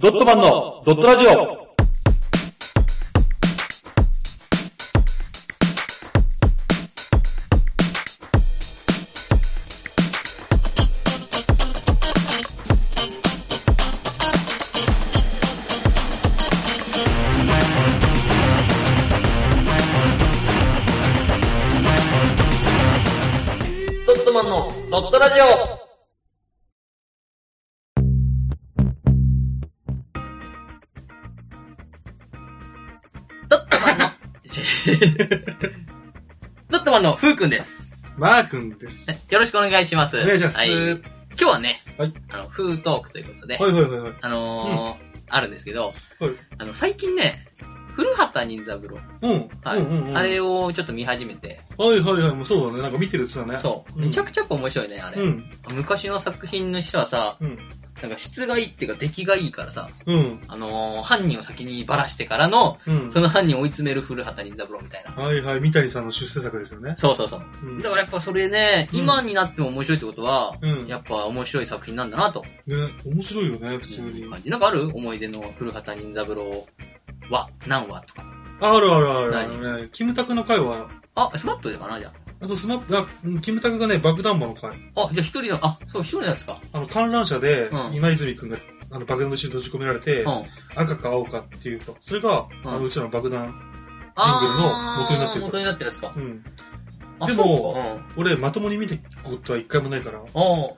ドットマンのドットラジオ。ドットマンのふうくんです。マー君です。よろしくお願いします。お願いします。はい。は今日はね、はいあの、フートークということで、いはいはいはい。あのーあるんですけど、はいあの、最近ね、古畑任三郎、うん。はいうんうんうん。あれをちょっと見始めて、はいはいはい。もうそうだね。なんか見てるって言ってたね。そう、んめちゃくちゃ面白いね、あれ。うん。昔の作品の人はさ、うん。なんか質がいいっていうか出来がいいからさ、うん。あのー犯人を先にばらしてからの、うん。その犯人を追い詰める古畑任三郎みたいな。はいはい。三谷さんの出世作ですよね。そうそうそう。うん。だからやっぱそれね、うん今になっても面白いってことは、うん。やっぱ面白い作品なんだなと。ね、面白いよね、普通に。感じなんかある思い出の古畑任三郎は何話とか。あるあるあるあ何るね。キムタクの回は、あ、 SMAPでかなじゃあと SMAP、あ、うんキムタクがね、爆弾魔の回。あ。あ、じゃあ一人の、あ、そう、一人のやつか。あの、観覧車でう、ん今泉くんが、あの、爆弾の後ろに閉じ込められてう、ん。赤か青かっていうと、それが、うんあの、うちらの爆弾。ジングルの元になってる元になってるやつか。うん。あ、でもそうん。俺、まともに見たことは一回もないから、ああ、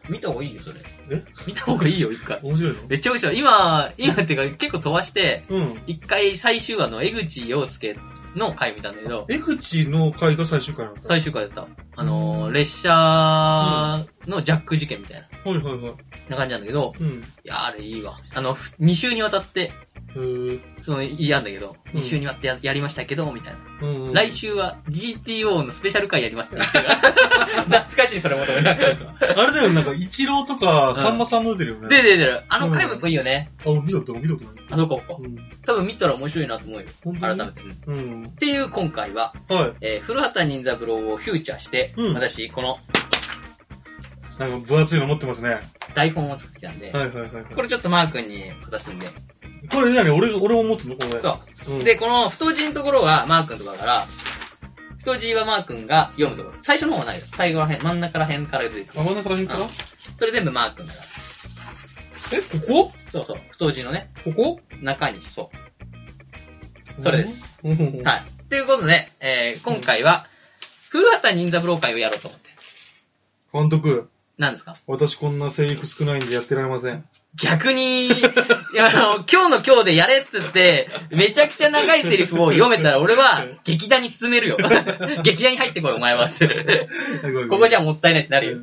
見た方がいいよ、それ。え？見た方がいいよ、一回。面白いの？めっちゃ面白い。今、今っていうか結構飛ばして、うん。一回最終話の江口洋介の回見たんだけど、江口の回が最終回なんだ。最終回だった。あのー、うん列車のジャック事件みたいはいはいはい。な感じなんだけど、うん。いや、あれいいわ。あの、2週にわたって、へーその、嫌なんだけど、うん2週にわたってややりましたけど、みたいな。うんうん。来週は GTO のスペシャル回やりますって言ってる懐かしい、それも。で、あれだよ、なんか、一郎とか、さんまさんも出てるよね。で、で、で、あの回もいいよね。あ、俺見たことない、見たことない。あ、そうか、そうか。うん。多分見たら面白いなと思うよ。本当に？改めて。うんうん。っていう今回は、はい。えー古畑任三郎をフューチャーして、うん私、このなんか、分厚いの持ってますね。台本を作ってきたんで、はいはいはいはい。これちょっとマー君に渡すんで。これ何？俺、俺も持つの？これ。。そうう。ん、で、この太字のところはマー君のところだから、太字はマー君が読むところ。最初の方はないよ。最後らへん、真ん中らへんから出てくる。あ、真ん中ら辺から？うんそれ全部マー君だから。え、ここ？そうそう。太字のね、ここ？中に、そう。それです。うん。うんはい。ということで、えー、今回は、古畑任三郎会をやろうと思って。監督、何ですか？私こんなセリフ少ないんでやってられません。逆に、いや、あの、今日の今日でやれっつって、めちゃくちゃ長いセリフを読めたら俺は劇団に進めるよ。劇団に入ってこい、お前は。ここじゃゃもったいないってなるよ。っ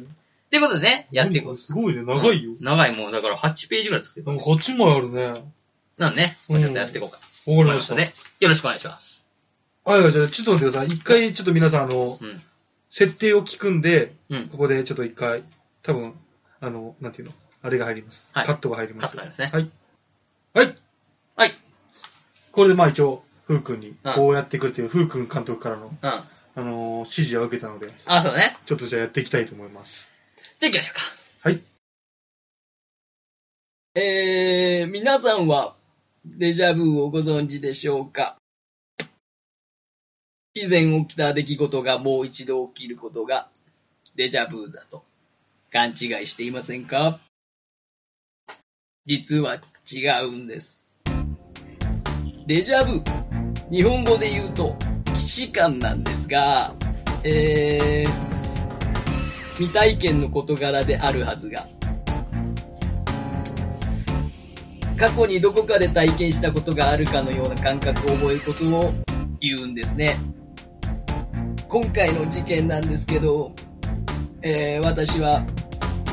ていうことでね、やっていこう。すごいね、長いよ。うん長いもう、だから8ページぐらい作っていこなんか8枚あるね。わかう。なんでね、ちょっとやっていこうか。りました。ので、よろしくお願いします。はいはい、じゃあちょっと待ってください。一回ちょっと皆さん、あの、うん。設定を聞くんで、うん。ここでちょっと一回、多分、あの、なんていうの、あれが入ります。はいカットが入ります。カットが入りますねはい。はい。はい。これでまあ一応、ふうくんにうん、こうやってくれてる、ふうくん監督からの、うん。あ、あのー指示を受けたので、そうね。ちょっとじゃあやっていきたいと思います。じゃあ行きましょうか。はい。えー、皆さんは、デジャブをご存知でしょうか？以前起きた出来事がもう一度起きることが、デジャブだと、勘違いしていませんか？実は違うんです。デジャブ、日本語で言うと、既視感なんですが、えー、未体験の事柄であるはずが、過去にどこかで体験したことがあるかのような感覚を覚えることを言うんですね。今回の事件なんですけど、えー、私は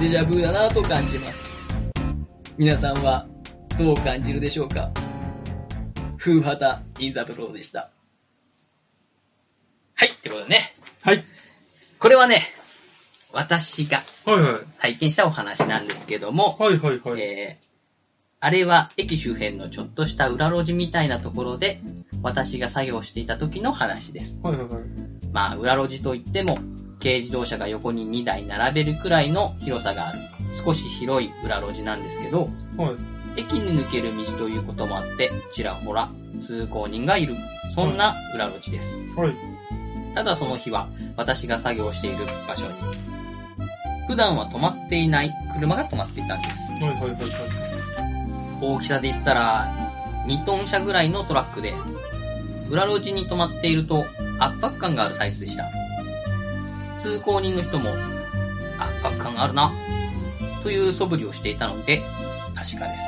デジャブだなと感じます。皆さんはどう感じるでしょうか？風畑任三郎でした。はい、ってことでね。はい。これはね、私が。体験したお話なんですけども、はいはいはい。えー、あれは駅周辺のちょっとした裏路地みたいなところで、私が作業していた時の話です。はいはいはい。まあ、裏路地といっても、軽自動車が横に2台並べるくらいの広さがある、少し広い裏路地なんですけど、はい。駅に抜ける道ということもあって、ちらほら通行人がいる。そんな裏路地です。はい。ただその日は私が作業している場所に、普段は止まっていない車が止まっていたんです。はいはいはいはい。大きさで言ったら、2トン車ぐらいのトラックで、裏路地に止まっていると圧迫感があるサイズでした。通行人の人も圧迫感があるな、という素振りをしていたので、確かです。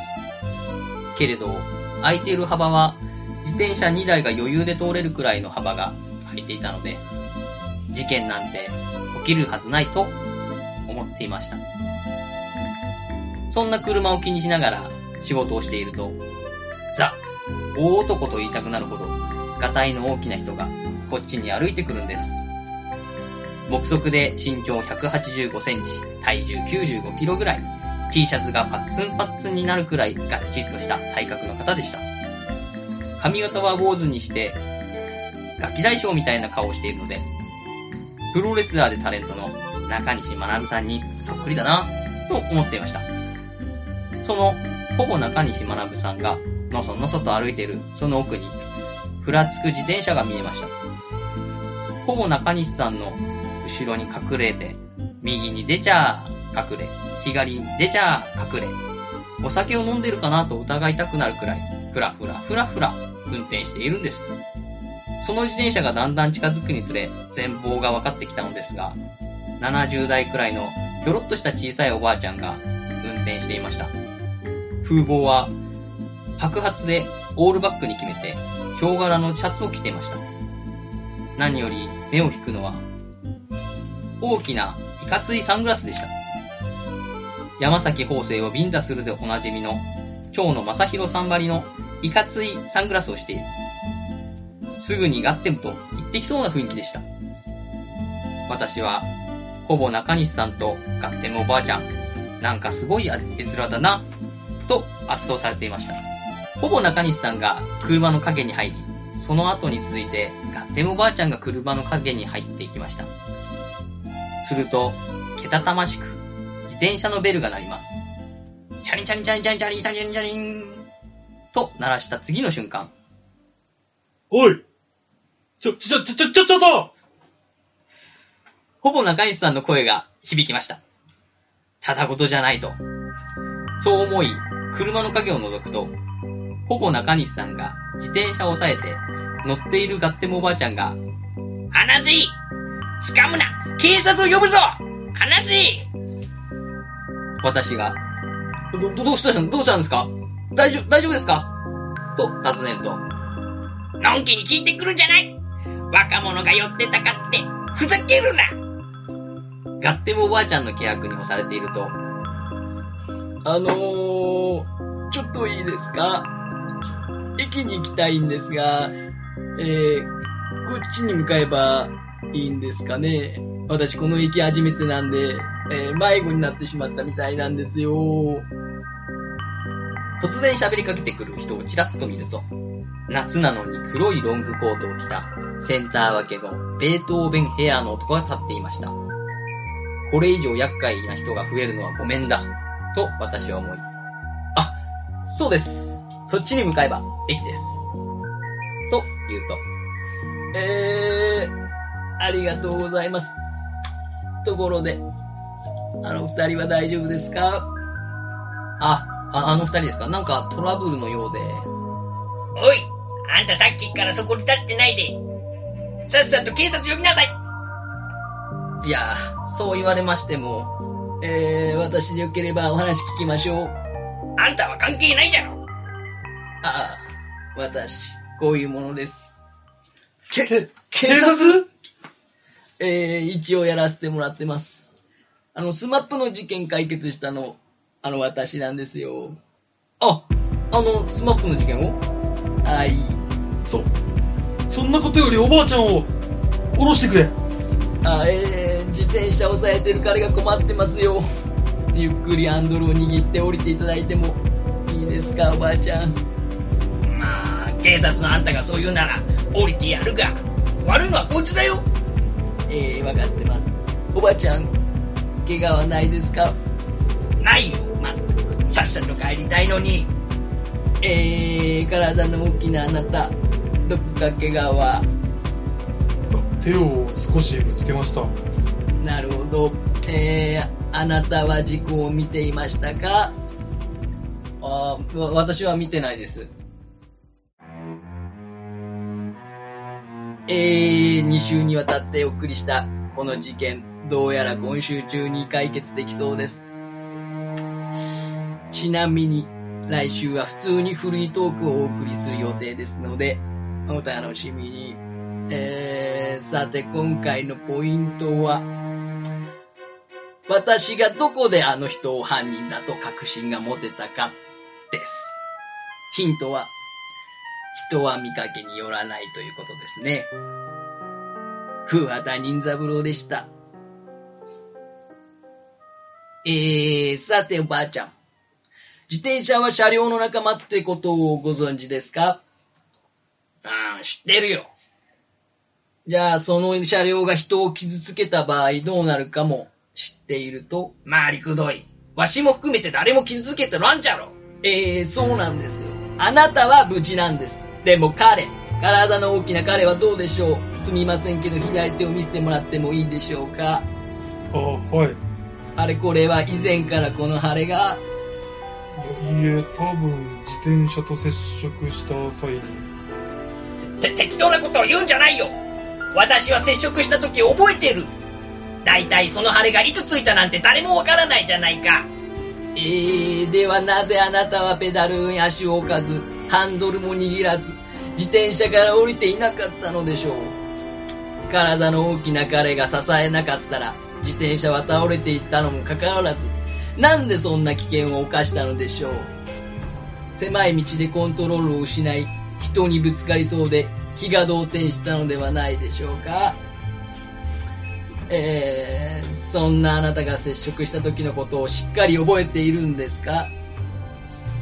けれど、空いている幅は、自転車2台が余裕で通れるくらいの幅が空いていたので、事件なんて起きるはずないと思っていました。そんな車を気にしながら仕事をしていると、ザ、大男と言いたくなるほど、ガタイの大きな人がこっちに歩いてくるんです。目測で身長185センチ、体重95キロぐらい、T シャツがパッツンパッツンになるくらいガッチリとした体格の方でした。髪型は坊主にして、ガキ大将みたいな顔をしているので、プロレスラーでタレントの中西学さんにそっくりだな、と思っていました。その、ほぼ中西学さんが、のそのそと歩いているその奥に、ふらつく自転車が見えました。ほぼ中西さんの後ろに隠れて、右に出ちゃ隠れ、左に出ちゃ隠れ、お酒を飲んでるかなと疑いたくなるくらい、ふらふらふらふら運転しているんです。その自転車がだんだん近づくにつれ、全貌が分かってきたのですが、70代くらいのひょろっとした小さいおばあちゃんが運転していました。風貌は白髪でオールバックに決めて、ヒョウ柄のシャツを着ていました。何より目を引くのは、大きないかついサングラスでした。山崎法生をビンタするでおなじみの、蝶野正宏さんばりのいかついサングラスをしている。すぐにガッテムと言ってきそうな雰囲気でした。私は、ほぼ中西さんとガッテムおばあちゃん、なんかすごい絵面だな、と圧倒されていました。ほぼ中西さんが車の影に入り、その後に続いてガッテムおばあちゃんが車の影に入っていきました。すると、けたたましく、自転車のベルが鳴ります。チャリンチャリンチャリンチャリンチャリンチャリンチャリンと鳴らした次の瞬間、おいちょ、ちょ、ちょ、ちょ、ちょ、ちょっとほぼ中西さんの声が響きました。ただごとじゃないと。そう思い、車の影を覗くと、ほぼ中西さんが自転車を押さえて、乗っているガッテムおばあちゃんが、離せ!掴むな!警察を呼ぶぞ!離せ!私が、ど、どどうしたんどうしたんですか?大丈夫、大丈夫ですか?と尋ねると、のんきに聞いてくるんじゃない!若者が寄ってたかって、ふざけるな!ガッテムおばあちゃんの気迫に押されていると、あのー、ちょっといいですか？駅に行きたいんですが、えー、こっちに向かえばいいんですかね？私この駅初めてなんで、えー、迷子になってしまったみたいなんですよ。突然喋りかけてくる人をちらっと見ると、夏なのに黒いロングコートを着たセンター分けのベートーベンヘアの男が立っていました。これ以上厄介な人が増えるのはごめんだ。と私は思い。あ、そうです。そっちに向かえば駅です。と言うと。えー、ありがとうございます。ところで、あの二人は大丈夫ですか？あ、あ、あの二人ですか？なんかトラブルのようで。おいあんたさっきからそこに立ってないでさっさと警察呼びなさいいや、そう言われましても、えー、私でよければお話聞きましょう。あんたは関係ないじゃろああ、私、こういうものです。け、警察？えー、一応やらせてもらってます。あの、 SMAPの事件解決したの、あの、私なんですよ。あ、あの、 SMAPの事件を？はい。そ、そんなことよりおばあちゃんを、降ろしてくれ。あ、えー、自転車を押さえてる彼が困ってますよ。ゆっくりハンドルを握って降りていただいてもいいですか、おばあちゃん。まあ、警察のあんたがそう言うなら、降りてやるが。悪いのはこいつだよえー、わかってます。おばあちゃん、怪我はないですか？ないよ、まあ、さっさと帰りたいのに。えー、体の大きなあなた、どこか怪我は？手を少しぶつけました。なるほど。えー、あなたは事故を見ていましたか？あ私は見てないです。えー、2週にわたってお送りしたこの事件、どうやら今週中に解決できそうです。ちなみに、来週は普通にフリートークをお送りする予定ですので、お楽しみに。えー、さて今回のポイントは、私がどこであの人を犯人だと確信が持てたかです。ヒントは、人は見かけによらないということですね。風畑任三郎でした。えー、さておばあちゃん。自転車は車両の仲間ってことをご存知ですか？ああ、知ってるよ。じゃあ、その車両が人を傷つけた場合どうなるかも知っていると回りくどい。わしも含めて誰も傷つけてらんじゃろ。えー、そうなんですよ。あなたは無事なんです。でも彼、体の大きな彼はどうでしょうすみませんけど左手を見せてもらってもいいでしょうかあ、はい。あれこれは以前からこの腫れが、いいえ、多分自転車と接触した際に。て、適当なことを言うんじゃないよ。私は接触した時覚えてる。だいたいその腫れがいつついたなんて誰もわからないじゃないか。えー、ではなぜあなたはペダルに足を置かず、ハンドルも握らず、自転車から降りていなかったのでしょう。体の大きな彼が支えなかったら、自転車は倒れていったのもかかわらず、なんでそんな危険を冒したのでしょう。狭い道でコントロールを失い、人にぶつかりそうで気が動転したのではないでしょうか。えー、そんなあなたが接触した時のことをしっかり覚えているんですか？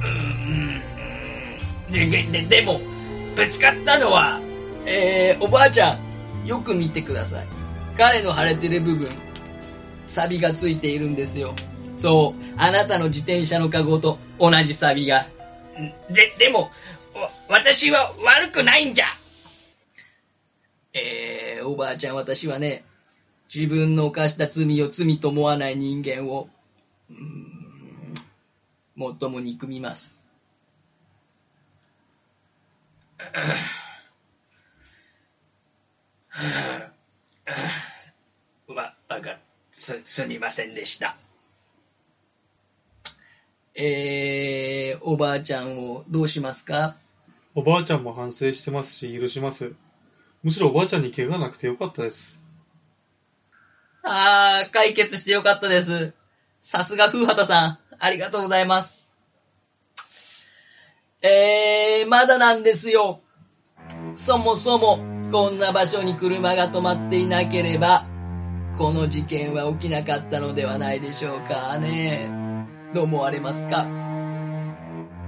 うん、で、で、ででも、ぶつかったのは、えー、おばあちゃん、よく見てください。彼の腫れてる部分、サビがついているんですよ。そう、あなたの自転車のカゴと同じサビが。で、でも、わ私は悪くないんじゃ。えー、おばあちゃん、私はね、自分の犯した罪を罪と思わない人間を、うーん、最も憎みます。わ、わか、す、すみませんでした。えー、おばあちゃんをどうしますか？おばあちゃんも反省してますし、許します。むしろおばあちゃんに怪我なくてよかったです。あー、解決してよかったです。さすが風畑さん、ありがとうございます。えー、まだなんですよ。そもそも、こんな場所に車が止まっていなければ、この事件は起きなかったのではないでしょうかね。どう思われますか？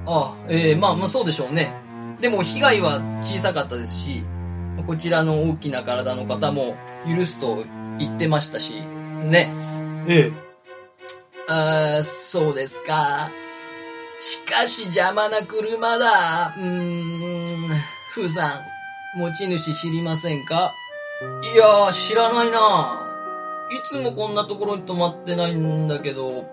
あ、えー、まあまあそうでしょうね。でも被害は小さかったですし、こちらの大きな体の方も許すと言ってましたし、ね。ええ、あーそうですか。しかし邪魔な車だ。うーん、ふーさん、持ち主知りませんか？いやー、知らないな。いつもこんなところに止まってないんだけど、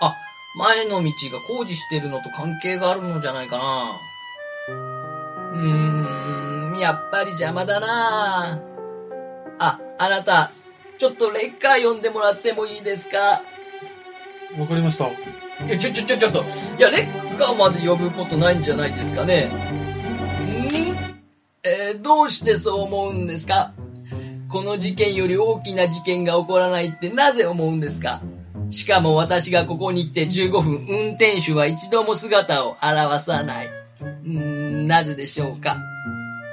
あ、前の道が工事してるのと関係があるのじゃないかな。うーん、やっぱり邪魔だな。あ、あなた、ちょっとレッカー呼んでもらってもいいですか？わかりました。いや、ちょ、ちょ、ちょ、ちょっと。いや、レッカーまで呼ぶことないんじゃないですかね。ん？えーどうしてそう思うんですか？この事件より大きな事件が起こらないってなぜ思うんですか？しかも私がここに来て15分、運転手は一度も姿を現さない。うーん、なぜでしょうか？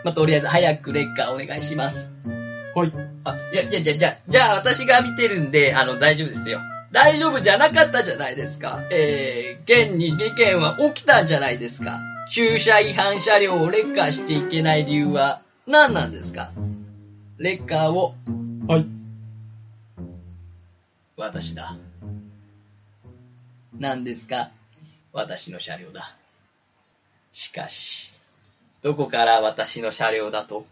まあ、とりあえず早くレッカーお願いします。はい。あ、いや、いや、じゃ、じゃ、じゃあ私が見てるんで、あの、大丈夫ですよ。大丈夫じゃなかったじゃないですか。えー、現に事件は起きたんじゃないですか。駐車違反車両をレッカーしていけない理由は何なんですかレッカーをはい。私だ。何ですか私の車両だ。しかし、どこから私の車両だと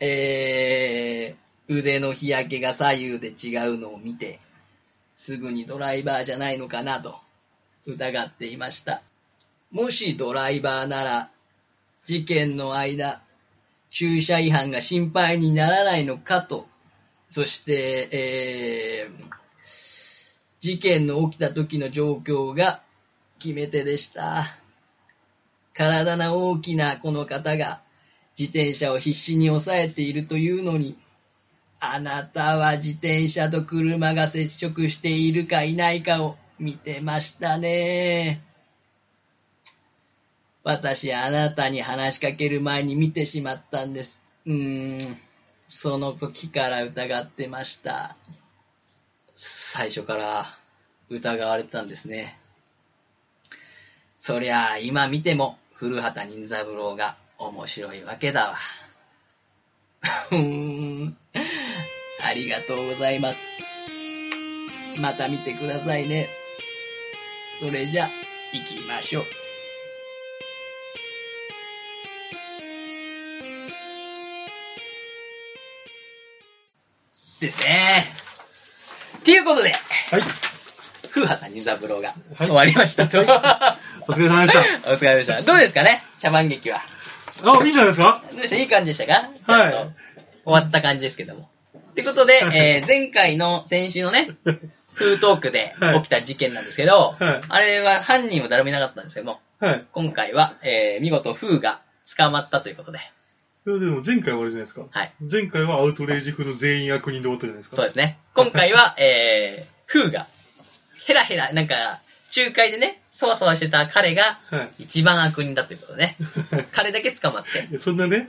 えー、腕の日焼けが左右で違うのを見て、すぐにドライバーじゃないのかなと疑っていました。もしドライバーなら、事件の間、駐車違反が心配にならないのかと、そして、えー、事件の起きた時の状況が決め手でした。体の大きなこの方が自転車を必死に抑えているというのに、あなたは自転車と車が接触しているかいないかを見てましたね。私、あなたに話しかける前に見てしまったんです。うーん、その時から疑ってました。最初から疑われてたんですね。そりゃあ、今見ても、古畑任三郎が面白いわけだわ。ふーん。ありがとうございます。また見てくださいね。それじゃ、行きましょう。ですね。っていうことで、はい。古畑任三郎がはい終わりましたと。お疲れ様でした。お疲れ様でした。どうですかね？茶番劇は。あ、いいんじゃないですか？どうでした？いい感じでしたか？はいちゃんと終わった感じですけども。ってことで、えー前回の、先週のね、フートークで起きた事件なんですけど、はいあれは犯人は誰もいなかったんですけども、はい。今回は、えー見事フーが捕まったということで、いやでも前回はあれじゃないですか。はい。前回はアウトレイジ風の全員悪人で終わったじゃないですか。そうですね。今回は、えー、フーが、ヘラヘラ、なんか、仲介でね、そわそわしてた彼が、はい。一番悪人だということでね、彼だけ捕まって、そんなね、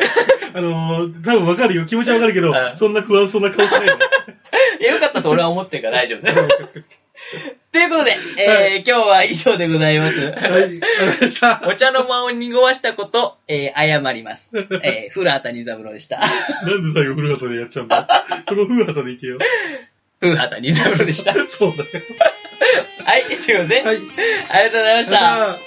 あのー、多分わかるよ。気持ちはわかるけどう、んそんな不安そうな顔しないで。いや、よかったと俺は思ってるから大丈夫ね。ということで、えー今日は以上でございます。はい。ありがとうございました。お茶の間を濁わしたこと、えー謝ります。えー、古畑任三郎でした。なんで最後古畑でやっちゃうんだよ。そこ古畑でいけよ。古畑任三郎でした。そうだよ。はい、ということで、はい。ありがとうございました。